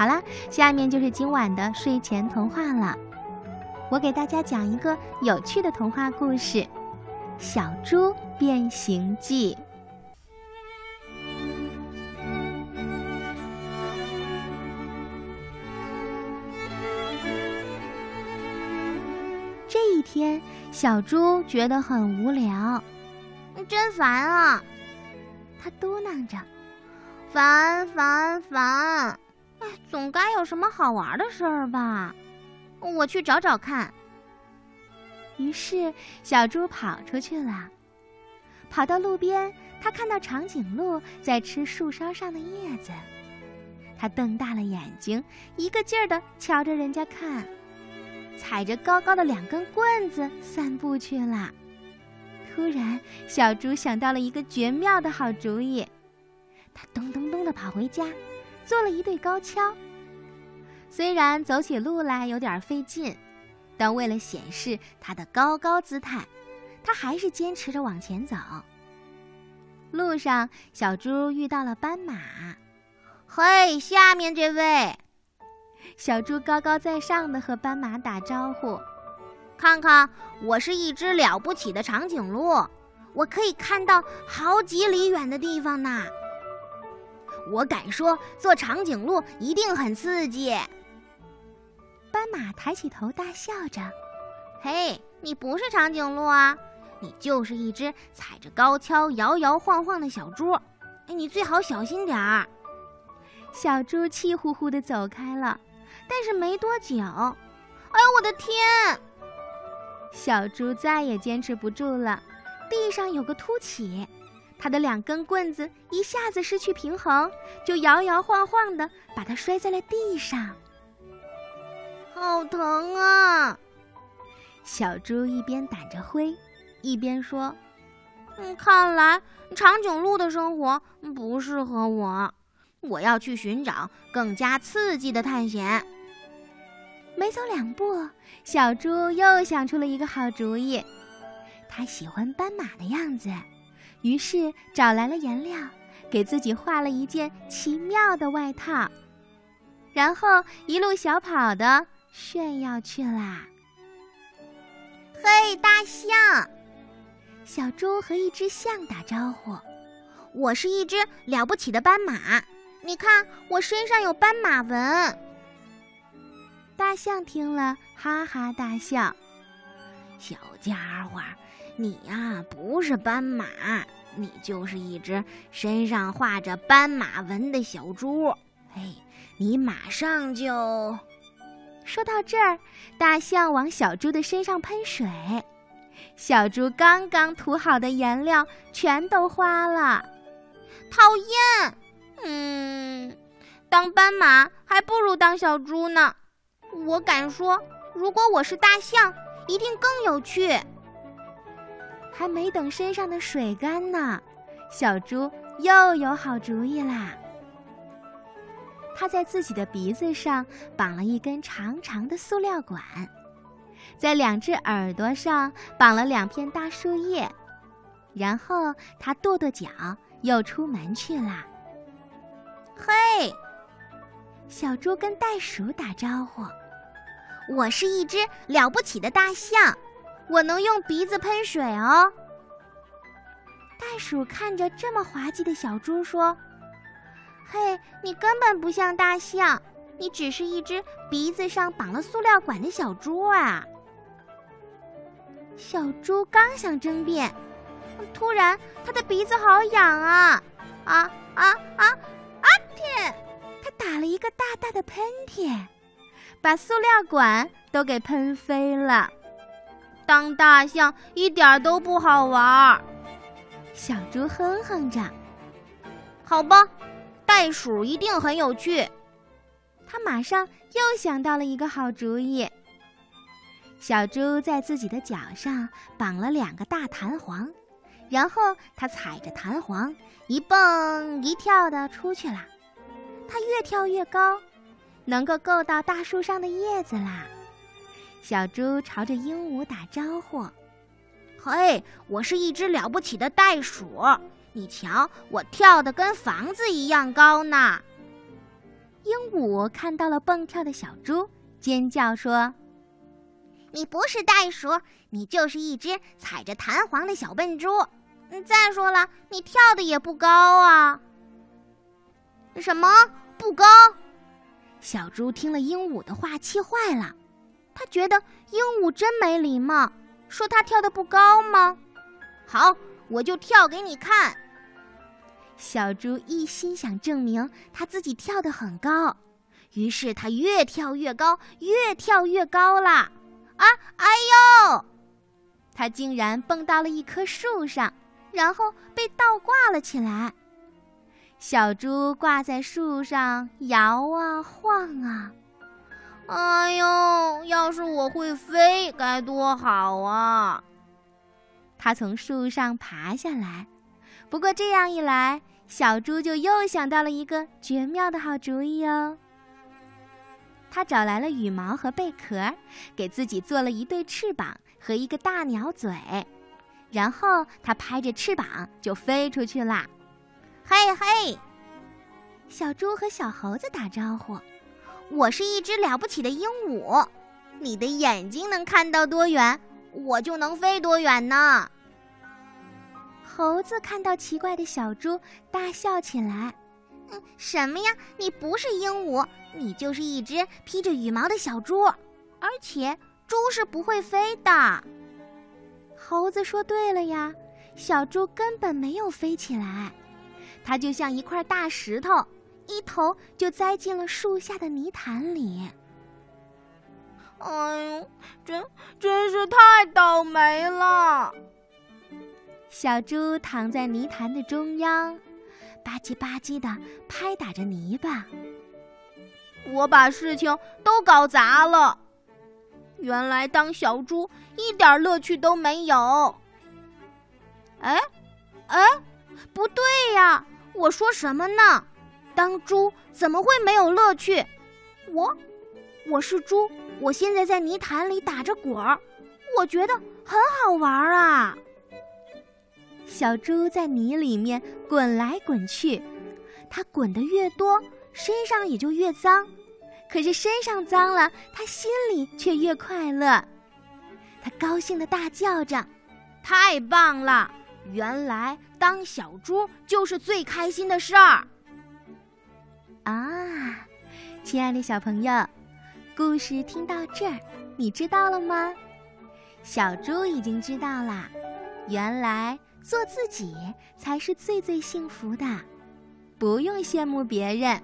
好啦，下面就是今晚的睡前童话了。我给大家讲一个有趣的童话故事《小猪变形记》。这一天，小猪觉得很无聊，真烦啊！他嘟囔着：“烦烦烦！哎，总该有什么好玩的事儿吧？我去找找看。”于是，小猪跑出去了。跑到路边，他看到长颈鹿在吃树梢上的叶子，他瞪大了眼睛，一个劲儿地瞧着人家看。踩着高高的两根棍子散步去了。突然，小猪想到了一个绝妙的好主意，他咚咚咚地跑回家，做了一对高跷。虽然走起路来有点费劲，但为了显示他的高高姿态，他还是坚持着往前走。路上，小猪遇到了斑马。“嘿，下面这位。”小猪高高在上的和斑马打招呼：“看看，我是一只了不起的长颈鹿，我可以看到好几里远的地方呢。我敢说，做长颈鹿一定很刺激。”斑马抬起头大笑着：“嘿，你不是长颈鹿啊，你就是一只踩着高跷摇摇晃晃的小猪。哎，你最好小心点儿。”小猪气呼呼地走开了。但是没多久，哎呦我的天！小猪再也坚持不住了，地上有个凸起，他的两根棍子一下子失去平衡，就摇摇晃晃的把它摔在了地上。好疼啊！小猪一边掸着灰，一边说：“嗯，看来长颈鹿的生活不适合我，我要去寻找更加刺激的探险。”没走两步，小猪又想出了一个好主意。他喜欢斑马的样子，于是找来了颜料，给自己画了一件奇妙的外套，然后一路小跑的炫耀去啦。嘿，大象！小猪和一只象打招呼：“我是一只了不起的斑马，你看我身上有斑马纹。”大象听了，哈哈大笑：“小家伙，你呀不是斑马，你就是一只身上画着斑马纹的小猪。嘿，你马上就……”说到这儿，大象往小猪的身上喷水，小猪刚刚涂好的颜料全都花了。讨厌！嗯，当斑马还不如当小猪呢。我敢说，如果我是大象，一定更有趣。还没等身上的水干呢，小猪又有好主意啦。他在自己的鼻子上绑了一根长长的塑料管，在两只耳朵上绑了两片大树叶，然后他跺跺脚，又出门去啦。嘿！小猪跟袋鼠打招呼：“我是一只了不起的大象，我能用鼻子喷水哦。”袋鼠看着这么滑稽的小猪说：“嘿，你根本不像大象，你只是一只鼻子上绑了塑料管的小猪啊！”小猪刚想争辩，突然他的鼻子好痒啊！啊啊啊！啊天！他打了一个大大的喷嚏，把塑料管都给喷飞了。当大象一点都不好玩儿，小猪哼哼着。好吧，袋鼠一定很有趣。他马上又想到了一个好主意。小猪在自己的脚上绑了两个大弹簧，然后他踩着弹簧一蹦一跳的出去了。它越跳越高，能够够到大树上的叶子啦。小猪朝着鹦鹉打招呼：“嘿，我是一只了不起的袋鼠，你瞧，我跳的跟房子一样高呢。”鹦鹉看到了蹦跳的小猪，尖叫说：“你不是袋鼠，你就是一只踩着弹簧的小笨猪。再说了，你跳的也不高啊。”什么不高？小猪听了鹦鹉的话，气坏了。他觉得鹦鹉真没礼貌，说他跳的不高吗？好，我就跳给你看。小猪一心想证明他自己跳得很高，于是他越跳越高，越跳越高啦！啊，哎呦！他竟然蹦到了一棵树上，然后被倒挂了起来。小猪挂在树上摇啊晃啊，哎呦！要是我会飞该多好啊！他从树上爬下来，不过这样一来。小猪就又想到了一个绝妙的好主意哦。他找来了羽毛和贝壳，给自己做了一对翅膀和一个大鸟嘴，然后他拍着翅膀就飞出去啦。嘿嘿，小猪和小猴子打招呼：“我是一只了不起的鹦鹉，你的眼睛能看到多远，我就能飞多远呢。”猴子看到奇怪的小猪，大笑起来：“嗯，什么呀？你不是鹦鹉，你就是一只披着羽毛的小猪，而且猪是不会飞的。”猴子说：“对了呀，小猪根本没有飞起来，它就像一块大石头，一头就栽进了树下的泥潭里。”哎呦，真真是太倒霉了！小猪躺在泥潭的中央，吧唧吧唧的拍打着泥巴。我把事情都搞砸了，原来当小猪一点乐趣都没有。哎，哎，不对呀！我说什么呢？当猪怎么会没有乐趣？我，我是猪，我现在在泥潭里打着滚儿，我觉得很好玩啊。小猪在泥里面滚来滚去，它滚得越多，身上也就越脏。可是身上脏了，它心里却越快乐。它高兴地大叫着：“太棒了！原来当小猪就是最开心的事儿。”啊，亲爱的小朋友，故事听到这儿，你知道了吗？小猪已经知道啦，原来。做自己才是最最幸福的，不用羡慕别人，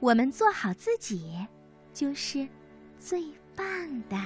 我们做好自己，就是最棒的。